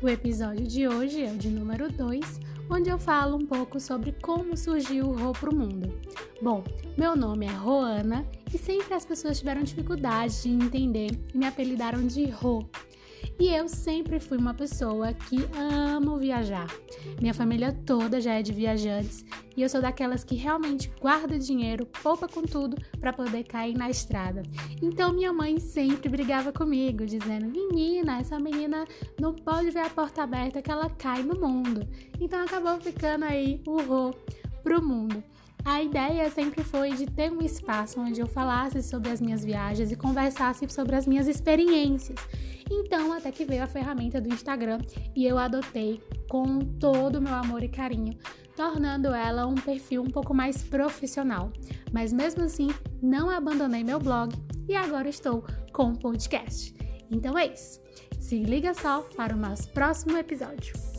O episódio de hoje é o de número 2, onde eu falo um pouco sobre como surgiu o Rô pro mundo. Bom, meu nome é Roana e sempre as pessoas tiveram dificuldade de entender e me apelidaram de Rô. E eu sempre fui uma pessoa que amo viajar. Minha família toda já é de viajantes e eu sou daquelas que realmente guarda dinheiro, poupa com tudo para poder cair na estrada. Então minha mãe sempre brigava comigo, dizendo: "Menina, essa menina não pode ver a porta aberta que ela cai no mundo". Então acabou ficando aí o ro pro mundo. A ideia sempre foi de ter um espaço onde eu falasse sobre as minhas viagens e conversasse sobre as minhas experiências. Então, até que veio a ferramenta do Instagram e eu adotei com todo o meu amor e carinho, tornando ela um perfil um pouco mais profissional. Mas mesmo assim, não abandonei meu blog e agora estou com o podcast. Então é isso. Se liga só para o nosso próximo episódio.